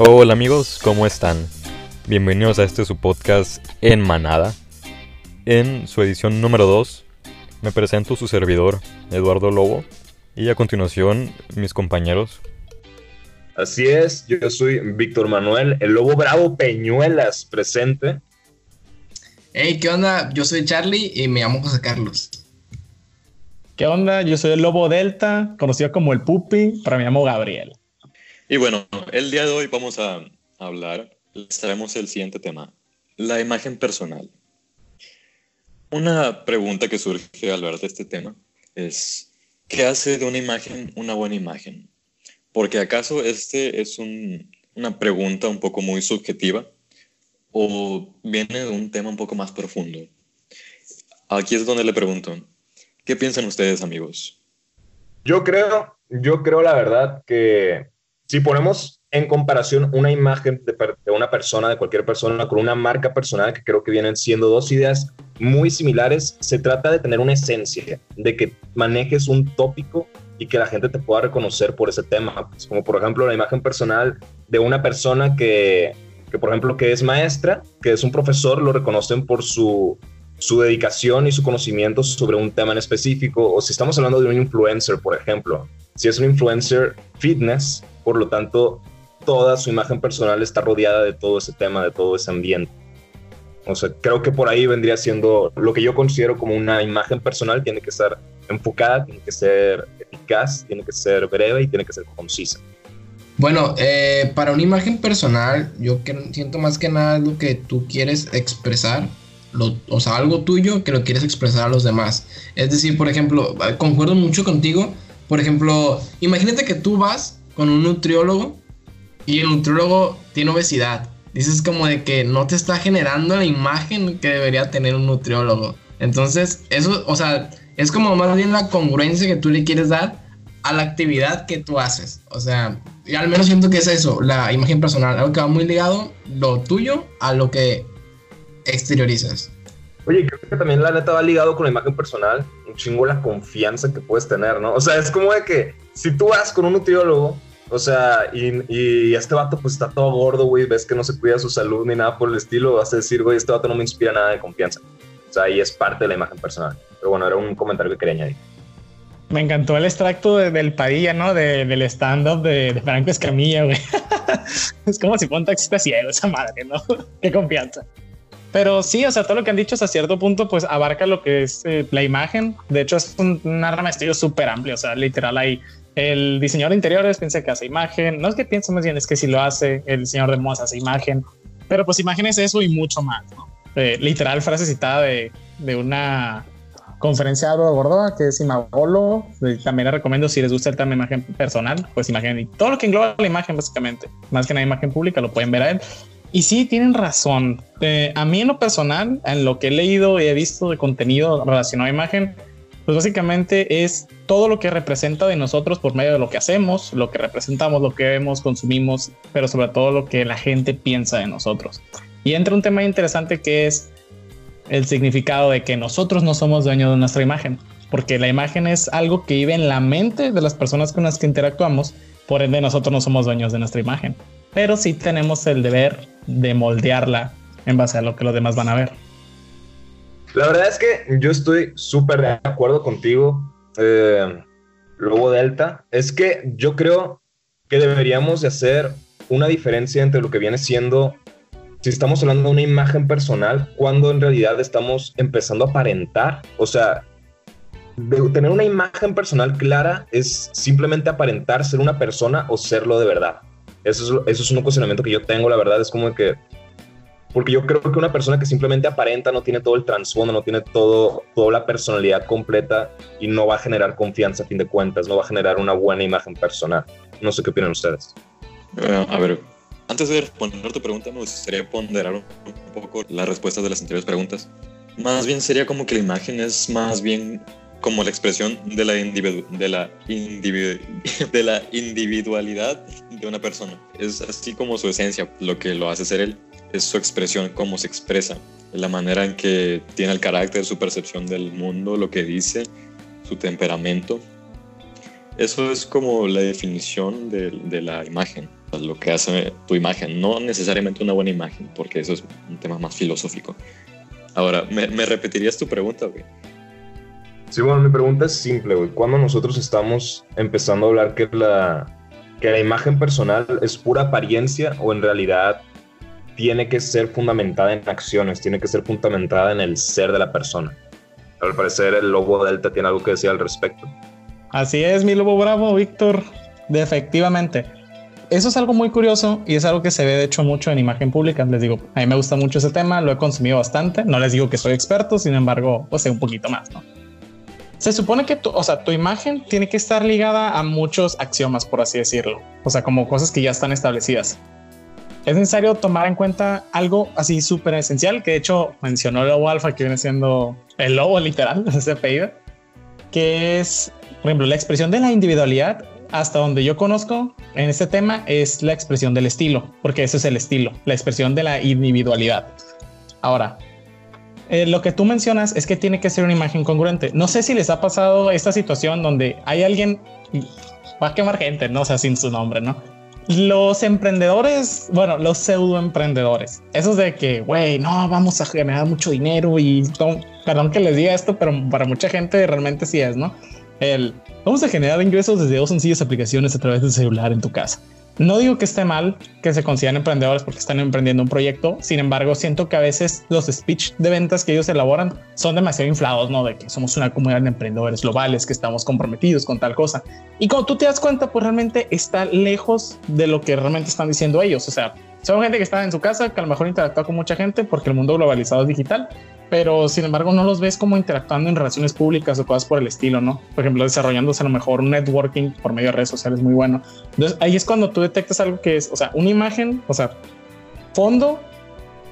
Hola amigos, ¿cómo están? Bienvenidos a este su podcast en Manada. En su edición número 2 me presento su servidor, Eduardo Lobo, y a continuación mis compañeros. Así es, yo soy Víctor Manuel, el Lobo Bravo Peñuelas presente. Hey, ¿qué onda? Yo soy Charlie y me llamo José Carlos. ¿Qué onda? Yo soy el Lobo Delta, conocido como el Pupi, pero me llamo Gabriel. Y bueno, el día de hoy vamos a hablar, les traemos el siguiente tema, la imagen personal. Una pregunta que surge al ver de este tema es, ¿qué hace de una imagen una buena imagen? Porque acaso este es una pregunta un poco muy subjetiva o viene de un tema un poco más profundo. Aquí es donde le pregunto, ¿qué piensan ustedes amigos? Yo creo, yo creo la verdad que si ponemos en comparación una imagen de, una persona, de cualquier persona, con una marca personal, que creo que vienen siendo dos ideas muy similares, se trata de tener una esencia, de que manejes un tópico y que la gente te pueda reconocer por ese tema. Pues, como por ejemplo la imagen personal de una persona que, que, por ejemplo, que es maestra, que es un profesor, lo reconocen por su, su dedicación y su conocimiento sobre un tema en específico. O si estamos hablando de un influencer, por ejemplo, si es un influencer fitness, por lo tanto, toda su imagen personal está rodeada de todo ese tema, de todo ese ambiente. O sea, creo que por ahí vendría siendo lo que yo considero como una imagen personal, tiene que estar enfocada, tiene que ser eficaz, tiene que ser breve y tiene que ser concisa. Bueno, eh, para una imagen personal, yo siento más que nada lo que tú quieres expresar, o sea, algo tuyo que lo quieres expresar a los demás. Es decir, por ejemplo, concuerdo mucho contigo, por ejemplo, imagínate que tú vas con un nutriólogo y el nutriólogo tiene obesidad. Dices como de que no te está generando la imagen que debería tener un nutriólogo. Entonces, eso, o sea, es como más bien la congruencia que tú le quieres dar a la actividad que tú haces. O sea, al menos siento que es eso, la imagen personal, algo que va muy ligado lo tuyo a lo que exteriorizas. Oye, creo que también la neta va ligado con la imagen personal, un chingo la confianza que puedes tener, ¿no? O sea, es como de que si tú vas con un nutriólogo o sea, y, y, este vato pues está todo gordo, güey, ves que no se cuida su salud ni nada por el estilo, vas a decir, güey, este vato no me inspira nada de confianza. O sea, ahí es parte de la imagen personal. Pero bueno, era un comentario que quería añadir. Me encantó el extracto del Padilla, ¿no? del stand-up de, Franco Escamilla, güey. es como si fuera un taxista ciego, esa madre, ¿no? Qué confianza. Pero sí, o sea, todo lo que han dicho hasta cierto punto, pues abarca lo que es eh, la imagen. De hecho, es un, una rama de estudio súper amplia. O sea, literal hay el diseñador de interiores piensa que hace imagen. No es que piense más bien, es que si lo hace, el diseñador de modas hace imagen. Pero pues imagen es eso y mucho más. Eh, literal, frase citada de, de una conferencia de Gordoa, que es Imagolo. También la recomiendo si les gusta el tema de imagen personal, pues imagen y todo lo que engloba la imagen, básicamente. Más que una imagen pública, lo pueden ver a él. Y sí, tienen razón. Eh, a mí en lo personal, en lo que he leído y he visto de contenido relacionado a imagen, pues básicamente es todo lo que representa de nosotros por medio de lo que hacemos, lo que representamos, lo que vemos, consumimos, pero sobre todo lo que la gente piensa de nosotros. Y entra un tema interesante que es el significado de que nosotros no somos dueños de nuestra imagen, porque la imagen es algo que vive en la mente de las personas con las que interactuamos, por ende nosotros no somos dueños de nuestra imagen, pero sí tenemos el deber de moldearla en base a lo que los demás van a ver. La verdad es que yo estoy súper de acuerdo contigo, eh, Lobo Delta. Es que yo creo que deberíamos de hacer una diferencia entre lo que viene siendo, si estamos hablando de una imagen personal, cuando en realidad estamos empezando a aparentar. O sea, tener una imagen personal clara es simplemente aparentar ser una persona o serlo de verdad. Eso es, eso es un cuestionamiento que yo tengo, la verdad, es como que porque yo creo que una persona que simplemente aparenta no tiene todo el trasfondo, no tiene todo, toda la personalidad completa y no va a generar confianza a fin de cuentas, no va a generar una buena imagen personal. No sé qué opinan ustedes. Eh, a ver, antes de responder tu pregunta, me gustaría ponderar un poco las respuestas de las anteriores preguntas. Más bien sería como que la imagen es más bien como la expresión de la, de, la de la individualidad de una persona. Es así como su esencia, lo que lo hace ser él es su expresión, cómo se expresa, la manera en que tiene el carácter, su percepción del mundo, lo que dice, su temperamento. Eso es como la definición de, la imagen. lo que hace tu imagen, no necesariamente una buena imagen, porque eso es un tema más filosófico. Ahora, ¿me, me repetirías tu pregunta, güey? Sí, bueno, mi pregunta es simple, güey. ¿Cuándo nosotros estamos empezando a hablar que la, que la imagen personal es pura apariencia o en realidad tiene que ser fundamentada en acciones, tiene que ser fundamentada en el ser de la persona? Al parecer el lobo Delta tiene algo que decir al respecto. Así es, mi lobo bravo, Víctor. De efectivamente. Eso es algo muy curioso y es algo que se ve de hecho mucho en imagen pública. Les digo, a mí me gusta mucho ese tema, lo he consumido bastante. No les digo que soy experto, sin embargo, pues sé un poquito más. Se supone que o sea, tu imagen tiene que estar ligada a muchos axiomas, por así decirlo. O sea, como cosas que ya están establecidas. Es necesario tomar en cuenta algo así súper esencial, que de hecho mencionó lobo alfa, que viene siendo el lobo literal, ese apellido, que es, por ejemplo, la expresión de la individualidad, hasta donde yo conozco en este tema, es la expresión del estilo, porque eso es el estilo, la expresión de la individualidad. Ahora, eh, lo que tú mencionas es que tiene que ser una imagen congruente. No sé si les ha pasado esta situación donde hay alguien, va a quemar gente, no o sea, sin su nombre, ¿no? Los emprendedores, bueno, los pseudo emprendedores, esos de que, güey, no, vamos a generar mucho dinero y perdón que les diga esto, pero para mucha gente realmente sí es, ¿no? El vamos a generar ingresos desde dos sencillas aplicaciones a través del celular en tu casa. No digo que esté mal que se consideran emprendedores porque están emprendiendo un proyecto, sin embargo siento que a veces los speech de ventas que ellos elaboran son demasiado inflados, ¿no? De que somos una comunidad de emprendedores globales, que estamos comprometidos con tal cosa. Y cuando tú te das cuenta, pues realmente está lejos de lo que realmente están diciendo ellos. O sea, son gente que está en su casa, que a lo mejor interactúa con mucha gente porque el mundo globalizado es digital, pero sin embargo no los ves como interactuando en relaciones públicas o cosas por el estilo, ¿no? Por ejemplo, desarrollándose a lo mejor un networking por medio de redes sociales muy bueno. Entonces ahí es cuando tú detectas algo que es, o sea, una imagen, o sea, fondo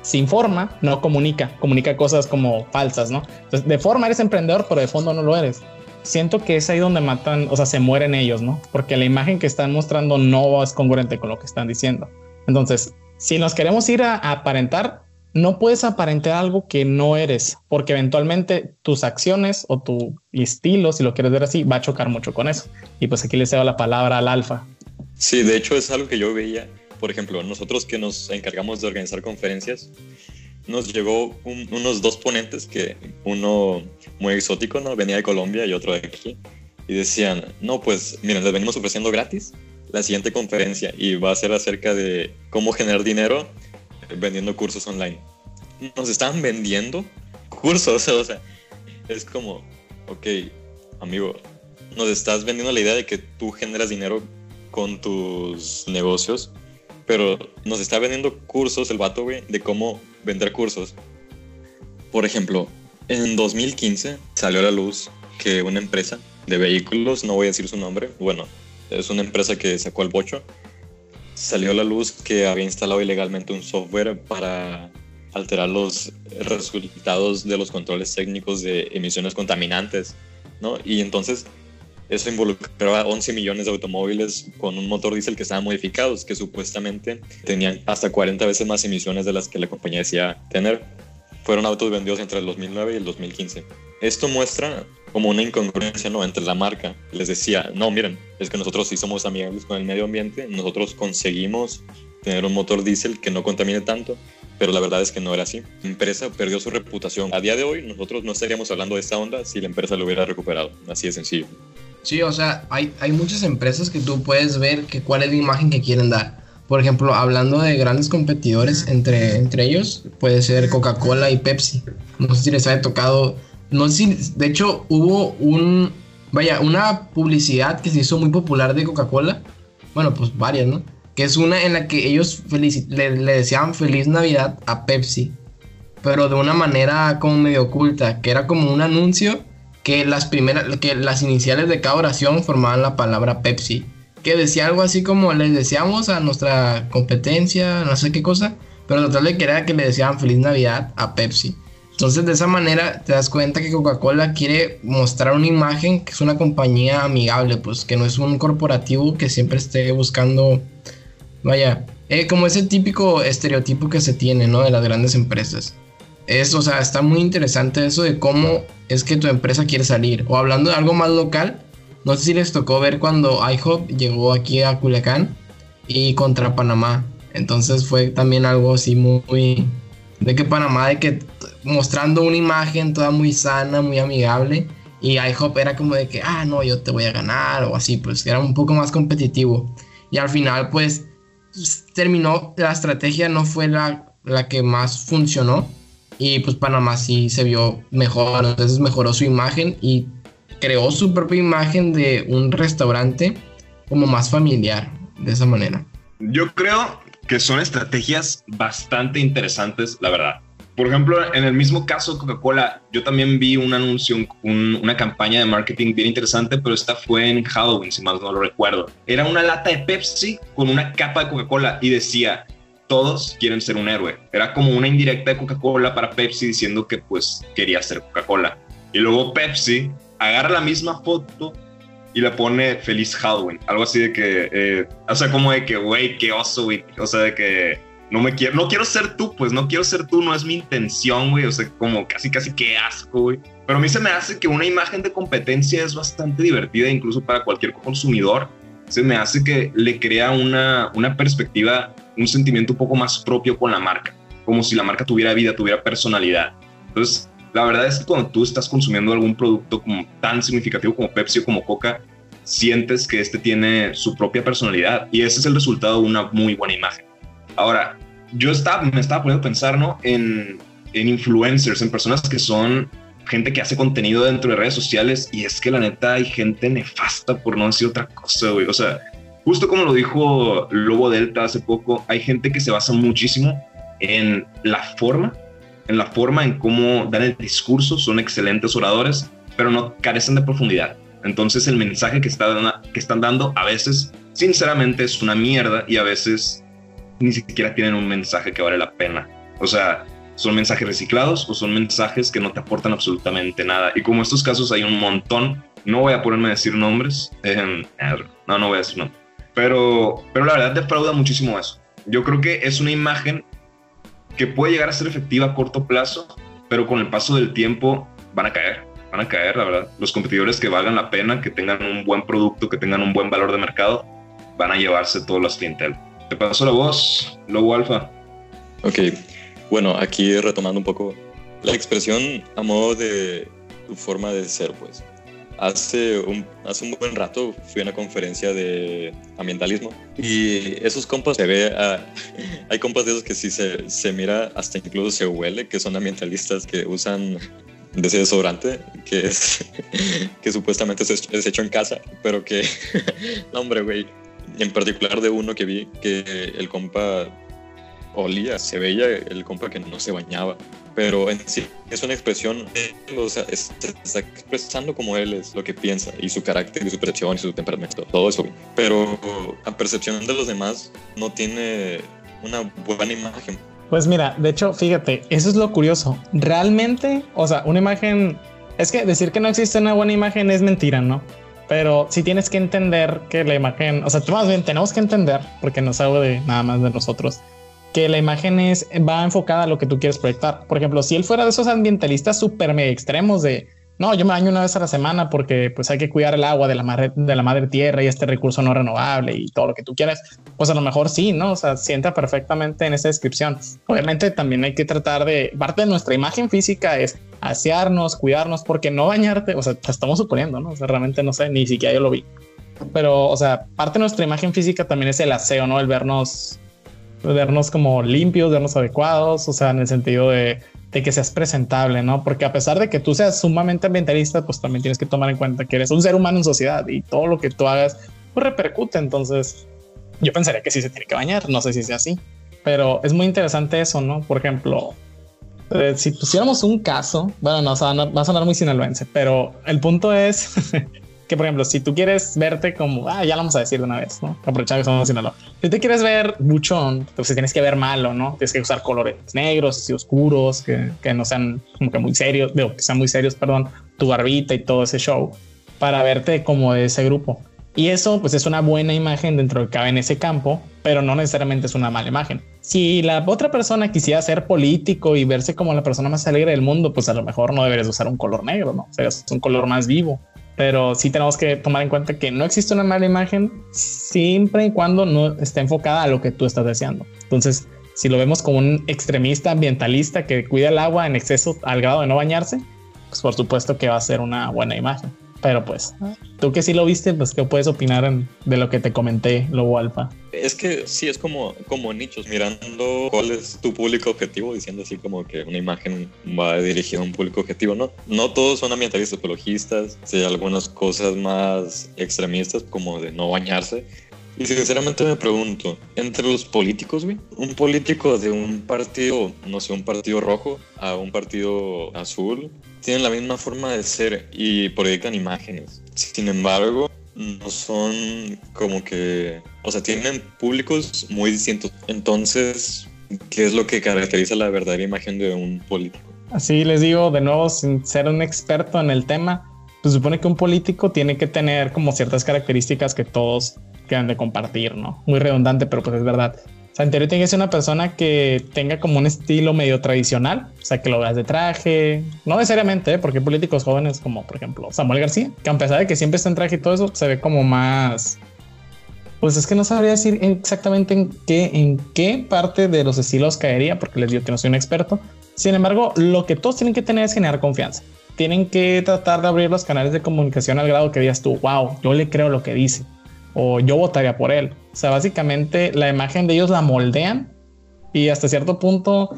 sin forma no comunica, comunica cosas como falsas, ¿no? Entonces, de forma eres emprendedor, pero de fondo no lo eres. Siento que es ahí donde matan, o sea, se mueren ellos, ¿no? Porque la imagen que están mostrando no es congruente con lo que están diciendo. Entonces, si nos queremos ir a, a aparentar, no puedes aparentar algo que no eres, porque eventualmente tus acciones o tu estilo, si lo quieres ver así, va a chocar mucho con eso. Y pues aquí le cedo la palabra al alfa. Sí, de hecho es algo que yo veía. Por ejemplo, nosotros que nos encargamos de organizar conferencias, nos llegó unos dos ponentes que uno muy exótico, ¿no? Venía de Colombia y otro de aquí. Y decían, no, pues miren, les venimos ofreciendo gratis la siguiente conferencia y va a ser acerca de cómo generar dinero vendiendo cursos online. Nos están vendiendo cursos, o sea, es como, ok, amigo, nos estás vendiendo la idea de que tú generas dinero con tus negocios, pero nos está vendiendo cursos el vato, güey, de cómo vender cursos. Por ejemplo, en 2015 salió a la luz que una empresa de vehículos, no voy a decir su nombre, bueno, es una empresa que sacó el bocho, salió a la luz que había instalado ilegalmente un software para alterar los resultados de los controles técnicos de emisiones contaminantes, ¿no? Y entonces eso involucraba 11 millones de automóviles con un motor diésel que estaban modificados, que supuestamente tenían hasta 40 veces más emisiones de las que la compañía decía tener. Fueron autos vendidos entre el 2009 y el 2015. Esto muestra como una incongruencia ¿no? entre la marca. Les decía, no, miren, es que nosotros sí somos amigables con el medio ambiente, nosotros conseguimos tener un motor diésel que no contamine tanto, pero la verdad es que no era así. La empresa perdió su reputación. A día de hoy nosotros no estaríamos hablando de esta onda si la empresa lo hubiera recuperado. Así de sencillo. Sí, o sea, hay, hay muchas empresas que tú puedes ver que cuál es la imagen que quieren dar. Por ejemplo, hablando de grandes competidores entre, entre ellos, puede ser Coca-Cola y Pepsi. No sé si les haya tocado no sé si, de hecho, hubo un, vaya, una publicidad que se hizo muy popular de Coca-Cola. Bueno, pues varias, ¿no? Que es una en la que ellos le, le decían feliz Navidad a Pepsi. Pero de una manera como medio oculta, que era como un anuncio que las primeras, que las iniciales de cada oración formaban la palabra Pepsi. Que decía algo así como les deseamos a nuestra competencia, no sé qué cosa. Pero total de que era que le decían feliz Navidad a Pepsi. Entonces de esa manera te das cuenta que Coca-Cola quiere mostrar una imagen que es una compañía amigable, pues que no es un corporativo que siempre esté buscando, vaya, eh, como ese típico estereotipo que se tiene, ¿no? De las grandes empresas. Es, o sea, está muy interesante eso de cómo es que tu empresa quiere salir. O hablando de algo más local, no sé si les tocó ver cuando IHOP llegó aquí a Culiacán y contra Panamá. Entonces fue también algo así muy, de que Panamá, de que mostrando una imagen toda muy sana, muy amigable. Y IHOP era como de que, ah, no, yo te voy a ganar o así, pues era un poco más competitivo. Y al final, pues, terminó, la estrategia no fue la, la que más funcionó. Y pues Panamá sí se vio mejor, entonces mejoró su imagen y creó su propia imagen de un restaurante como más familiar, de esa manera. Yo creo que son estrategias bastante interesantes, la verdad. Por ejemplo, en el mismo caso Coca-Cola, yo también vi un anuncio, una campaña de marketing bien interesante, pero esta fue en Halloween, si mal no lo recuerdo. Era una lata de Pepsi con una capa de Coca-Cola y decía, todos quieren ser un héroe. Era como una indirecta de Coca-Cola para Pepsi diciendo que pues quería ser Coca-Cola. Y luego Pepsi agarra la misma foto y le pone feliz Halloween. Algo así de que, eh, o sea, como de que, güey, qué oso, güey. O sea, de que no me quiero, no quiero ser tú, pues no quiero ser tú, no es mi intención, güey. O sea, como casi, casi qué asco, güey. Pero a mí se me hace que una imagen de competencia es bastante divertida, incluso para cualquier consumidor. Se me hace que le crea una, una perspectiva, un sentimiento un poco más propio con la marca. Como si la marca tuviera vida, tuviera personalidad. Entonces, la verdad es que cuando tú estás consumiendo algún producto tan significativo como Pepsi o como Coca, sientes que este tiene su propia personalidad y ese es el resultado de una muy buena imagen. Ahora, yo estaba, me estaba poniendo a pensar ¿no? en, en influencers, en personas que son gente que hace contenido dentro de redes sociales y es que la neta hay gente nefasta por no decir otra cosa, güey. O sea, justo como lo dijo Lobo Delta hace poco, hay gente que se basa muchísimo en la forma en la forma en cómo dan el discurso, son excelentes oradores, pero no carecen de profundidad. Entonces el mensaje que, está, que están dando a veces, sinceramente, es una mierda y a veces ni siquiera tienen un mensaje que vale la pena. O sea, son mensajes reciclados o son mensajes que no te aportan absolutamente nada. Y como estos casos hay un montón, no voy a ponerme a decir nombres. no, no voy a decir nombres. Pero, pero la verdad defrauda muchísimo eso. Yo creo que es una imagen que puede llegar a ser efectiva a corto plazo, pero con el paso del tiempo van a caer, van a caer, la verdad. Los competidores que valgan la pena, que tengan un buen producto, que tengan un buen valor de mercado, van a llevarse todas las clientel. Te paso la voz, Lobo Alfa. Ok, bueno, aquí retomando un poco la expresión a modo de tu forma de ser, pues. Hace un, hace un buen rato fui a una conferencia de ambientalismo y esos compas se ve, hay compas de esos que sí se, se mira, hasta incluso se huele, que son ambientalistas que usan de ese desodorante que es que supuestamente es, hecho en casa, pero que, no hombre, güey, en particular de uno que vi que el compa olía, se veía el compa que no se bañaba pero en sí es una expresión, o sea, está expresando como él es, lo que piensa, y su carácter, y su percepción, y su temperamento, todo eso. Pero a percepción de los demás no tiene una buena imagen. Pues mira, de hecho, fíjate, eso es lo curioso. Realmente, o sea, una imagen, es que decir que no existe una buena imagen es mentira, ¿no? Pero sí tienes que entender que la imagen, o sea, más bien tenemos que entender, porque no es algo de nada más de nosotros, que la imagen es, va enfocada a lo que tú quieres proyectar. Por ejemplo, si él fuera de esos ambientalistas súper mega extremos de, no, yo me baño una vez a la semana porque pues hay que cuidar el agua de la madre, de la madre tierra y este recurso no renovable y todo lo que tú quieras, pues a lo mejor sí, ¿no? O sea, sienta perfectamente en esa descripción. Obviamente también hay que tratar de, parte de nuestra imagen física es asearnos, cuidarnos, porque no bañarte, o sea, estamos suponiendo, ¿no? O sea, realmente no sé, ni siquiera yo lo vi. Pero, o sea, parte de nuestra imagen física también es el aseo, ¿no? El vernos vernos como limpios, vernos adecuados, o sea, en el sentido de, que seas presentable, ¿no? Porque a pesar de que tú seas sumamente ambientalista, pues también tienes que tomar en cuenta que eres un ser humano en sociedad y todo lo que tú hagas pues repercute. Entonces, yo pensaría que sí se tiene que bañar, no sé si sea así, pero es muy interesante eso, ¿no? Por ejemplo, eh, si pusiéramos un caso, bueno, no, va a sonar muy sinaloense, pero el punto es que, por ejemplo, si tú quieres verte como, ah, ya lo vamos a decir de una vez, ¿no? Aprovechar que somos Sinaloa. Si te quieres ver buchón, pues tienes que ver malo, ¿no? Tienes que usar colores negros y oscuros, que, que no sean como que muy serios, digo, que sean muy serios, perdón, tu barbita y todo ese show, para verte como de ese grupo. Y eso, pues es una buena imagen dentro de que cabe en ese campo, pero no necesariamente es una mala imagen. Si la otra persona quisiera ser político y verse como la persona más alegre del mundo, pues a lo mejor no deberías usar un color negro, ¿no? O sea, es un color más vivo Pero sí tenemos que tomar en cuenta que no existe una mala imagen siempre y cuando no esté enfocada a lo que tú estás deseando. Entonces, si lo vemos como un extremista ambientalista que cuida el agua en exceso al grado de no bañarse, pues por supuesto que va a ser una buena imagen. Pero pues, tú que sí lo viste, pues qué puedes opinar de lo que te comenté, Lobo Alfa. Es que sí, es como, como nichos, mirando cuál es tu público objetivo, diciendo así como que una imagen va dirigida a un público objetivo, ¿no? No todos son ambientalistas ecologistas, sí algunas cosas más extremistas como de no bañarse, y sinceramente me pregunto, entre los políticos, güey, un político de un partido, no sé, un partido rojo a un partido azul, tienen la misma forma de ser y proyectan imágenes. Sin embargo, no son como que, o sea, tienen públicos muy distintos. Entonces, ¿qué es lo que caracteriza la verdadera imagen de un político? Así les digo, de nuevo, sin ser un experto en el tema, se supone que un político tiene que tener como ciertas características que todos que han de compartir, ¿no? Muy redundante, pero pues es verdad. O sea, en teoría tiene que ser una persona que tenga como un estilo medio tradicional, o sea, que lo veas de traje, no necesariamente, ¿eh? porque hay políticos jóvenes como, por ejemplo, Samuel García, que a pesar de que siempre está en traje y todo eso, se ve como más... Pues es que no sabría decir exactamente en qué, en qué parte de los estilos caería, porque les digo que no soy un experto. Sin embargo, lo que todos tienen que tener es generar confianza. Tienen que tratar de abrir los canales de comunicación al grado que digas tú, wow, yo le creo lo que dice o yo votaría por él. O sea, básicamente la imagen de ellos la moldean y hasta cierto punto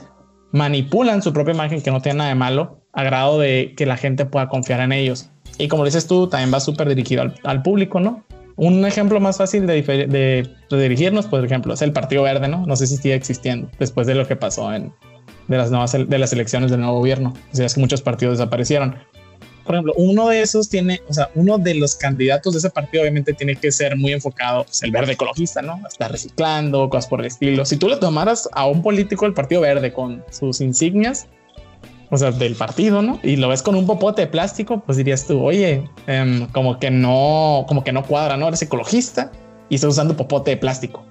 manipulan su propia imagen, que no tiene nada de malo, a grado de que la gente pueda confiar en ellos. Y como dices tú, también va súper dirigido al, público, ¿no? Un ejemplo más fácil de, de, dirigirnos, por ejemplo, es el Partido Verde, ¿no? No sé si sigue existiendo después de lo que pasó en de las nuevas de las elecciones del nuevo gobierno. O sea, es que muchos partidos desaparecieron por ejemplo, uno de esos tiene, o sea, uno de los candidatos de ese partido obviamente tiene que ser muy enfocado, pues, el verde ecologista, ¿no? Está reciclando, cosas por el estilo. Si tú le tomaras a un político del Partido Verde con sus insignias, o sea, del partido, ¿no? Y lo ves con un popote de plástico, pues dirías tú, oye, em, como que no, como que no cuadra, ¿no? Eres ecologista y estás usando popote de plástico.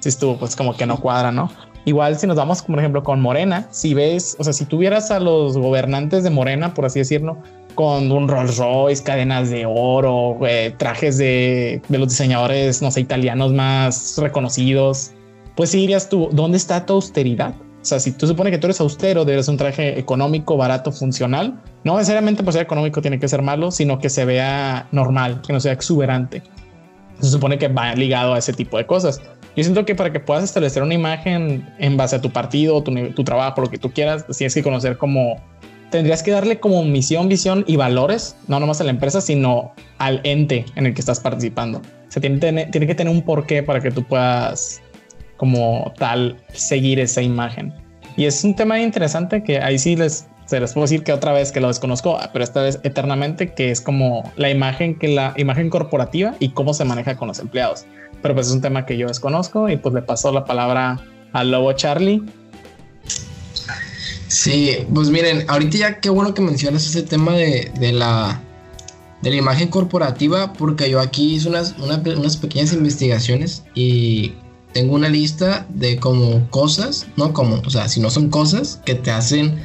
Si estuvo, pues como que no cuadra, ¿no? Igual si nos vamos, por ejemplo, con Morena, si ves, o sea, si tuvieras a los gobernantes de Morena, por así decirlo, con un Rolls Royce, cadenas de oro, trajes de, los diseñadores, no sé, italianos más reconocidos, pues sí dirías tú, ¿dónde está tu austeridad? O sea, si tú supone que tú eres austero, debes un traje económico, barato, funcional. No necesariamente por ser económico tiene que ser malo, sino que se vea normal, que no sea exuberante. Se supone que va ligado a ese tipo de cosas. Yo siento que para que puedas establecer una imagen en base a tu partido, tu, tu trabajo, lo que tú quieras, tienes que conocer como tendrías que darle como misión, visión y valores, no nomás a la empresa, sino al ente en el que estás participando. O tiene, tiene que tener un porqué para que tú puedas como tal seguir esa imagen. Y es un tema interesante que ahí sí les, se les puedo decir que otra vez que lo desconozco, pero esta vez eternamente, que es como la imagen que la imagen corporativa y cómo se maneja con los empleados. Pero pues es un tema que yo desconozco y pues le paso la palabra al lobo Charlie Sí, pues miren, ahorita ya qué bueno que mencionas ese tema de, la, de la imagen corporativa, porque yo aquí hice unas, unas pequeñas investigaciones y tengo una lista de como cosas, no como, o sea, si no son cosas que te hacen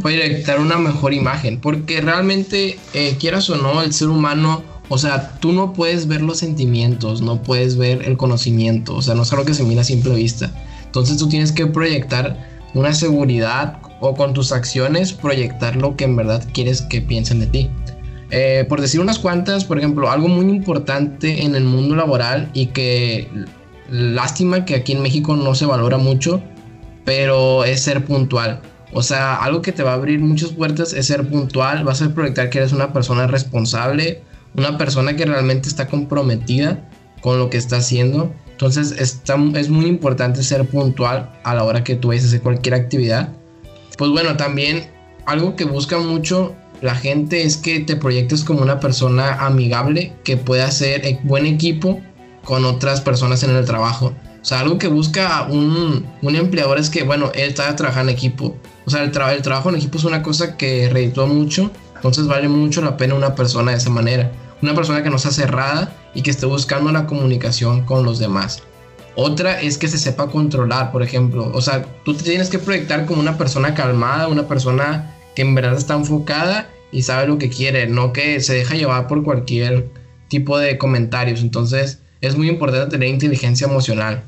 proyectar una mejor imagen, porque realmente, eh, quieras o no, el ser humano, o sea, tú no puedes ver los sentimientos, no puedes ver el conocimiento, o sea, no es algo que se mira a simple vista. Entonces tú tienes que proyectar una seguridad o con tus acciones proyectar lo que en verdad quieres que piensen de ti. Eh, por decir unas cuantas, por ejemplo, algo muy importante en el mundo laboral y que lástima que aquí en México no se valora mucho, pero es ser puntual. O sea, algo que te va a abrir muchas puertas es ser puntual, vas a proyectar que eres una persona responsable, una persona que realmente está comprometida con lo que está haciendo entonces es muy importante ser puntual a la hora que tú vayas a hacer cualquier actividad. Pues bueno, también algo que busca mucho la gente es que te proyectes como una persona amigable que pueda hacer e-, buen equipo con otras personas en el trabajo. O sea, algo que busca un, empleador es que, bueno, él está trabajando en equipo. O sea, el, el trabajo en equipo es una cosa que reditúa mucho. Entonces vale mucho la pena una persona de esa manera una persona que no sea cerrada y que esté buscando la comunicación con los demás. Otra es que se sepa controlar, por ejemplo. O sea, tú te tienes que proyectar como una persona calmada, una persona que en verdad está enfocada y sabe lo que quiere, no que se deja llevar por cualquier tipo de comentarios. Entonces es muy importante tener inteligencia emocional.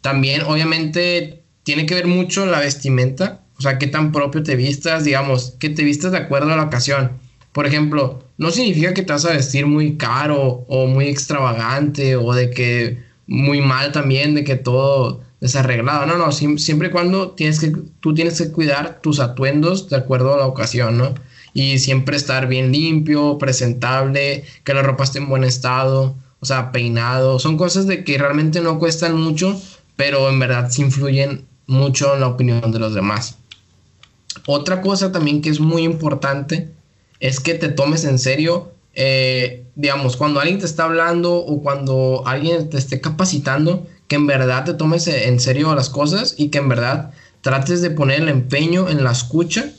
También obviamente tiene que ver mucho la vestimenta, o sea, qué tan propio te vistas, digamos, que te vistas de acuerdo a la ocasión. Por ejemplo, no significa que te vas a vestir muy caro o muy extravagante o de que muy mal también, de que todo desarreglado. No, no, siempre y cuando tienes que, tú tienes que cuidar tus atuendos de acuerdo a la ocasión, ¿no? Y siempre estar bien limpio, presentable, que la ropa esté en buen estado, o sea, peinado. Son cosas de que realmente no cuestan mucho, pero en verdad sí influyen mucho en la opinión de los demás. Otra cosa también que es muy importante es que te tomes en serio, eh, digamos, cuando alguien te está hablando o cuando alguien te esté capacitando, que en verdad te tomes en serio las cosas y que en verdad trates de poner el empeño en la escucha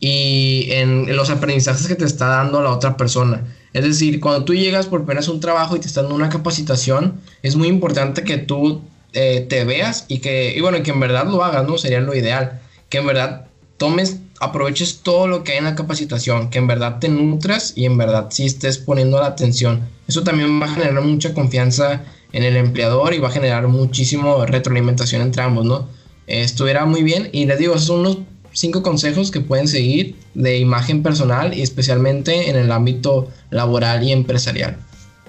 y en, los aprendizajes que te está dando la otra persona. Es decir, cuando tú llegas por primera un trabajo y te están dando una capacitación, es muy importante que tú eh, te veas y que, y bueno, que en verdad lo hagas, ¿no? Sería lo ideal. Que en verdad tomes, aproveches todo lo que hay en la capacitación, que en verdad te nutras y en verdad sí estés poniendo la atención. Eso también va a generar mucha confianza en el empleador y va a generar muchísimo retroalimentación entre ambos, ¿no? estuviera muy bien y les digo, esos son unos cinco consejos que pueden seguir de imagen personal y especialmente en el ámbito laboral y empresarial.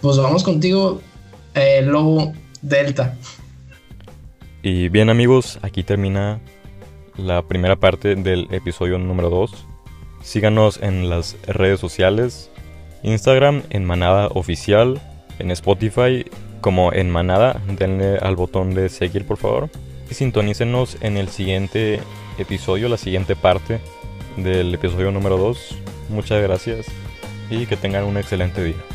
Pues vamos contigo, eh, Lobo Delta. Y bien amigos, aquí termina la primera parte del episodio número 2. Síganos en las redes sociales, Instagram en Manada Oficial, en Spotify como en Manada, denle al botón de seguir por favor. Y sintonícenos en el siguiente episodio, la siguiente parte del episodio número 2. Muchas gracias y que tengan un excelente día.